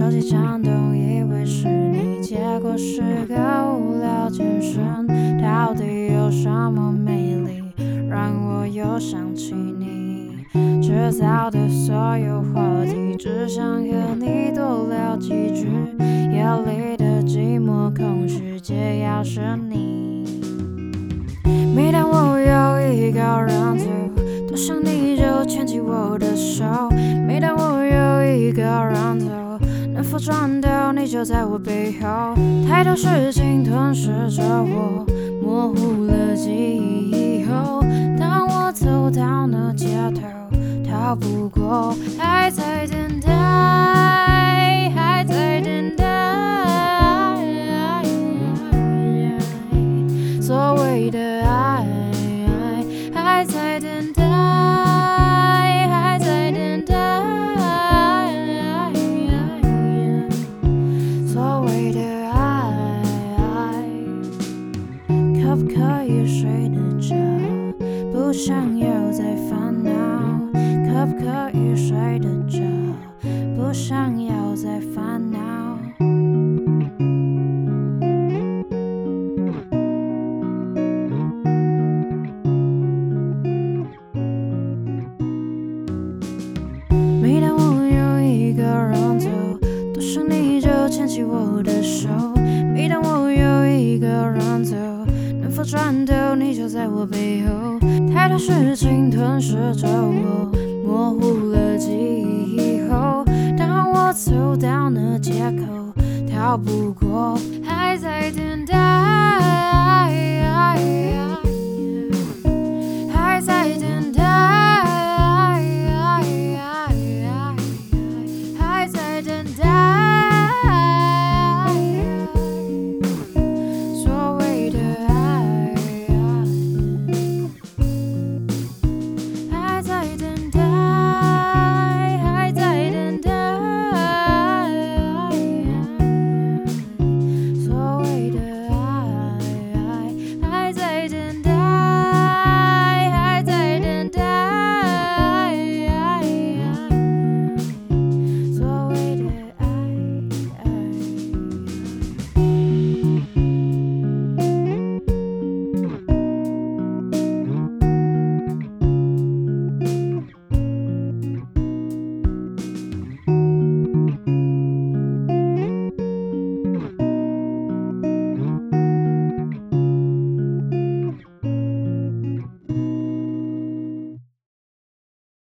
手机震动以为是你，结果是个无聊健身。到底有什么魅力，让我又想起你？制造的所有话题，只想和你多聊几句。夜里的寂寞空虚，解药是你。每当我有一个人走，多想你就牵起我的手。每当我有一个人走，能否转掉你就在我背后？太多事情吞噬着我，模糊了记忆以后。当我走到了街头，逃不过，还在等待，可不可以睡得着？不想要再烦恼。可不可以睡得着？不想要再烦恼。每当我有一个人走，多想你就牵起我的手。每当我有一个人走，转头你就在我背后？太多事情吞噬着我，模糊了记忆以后。当我走到那街口，逃不过，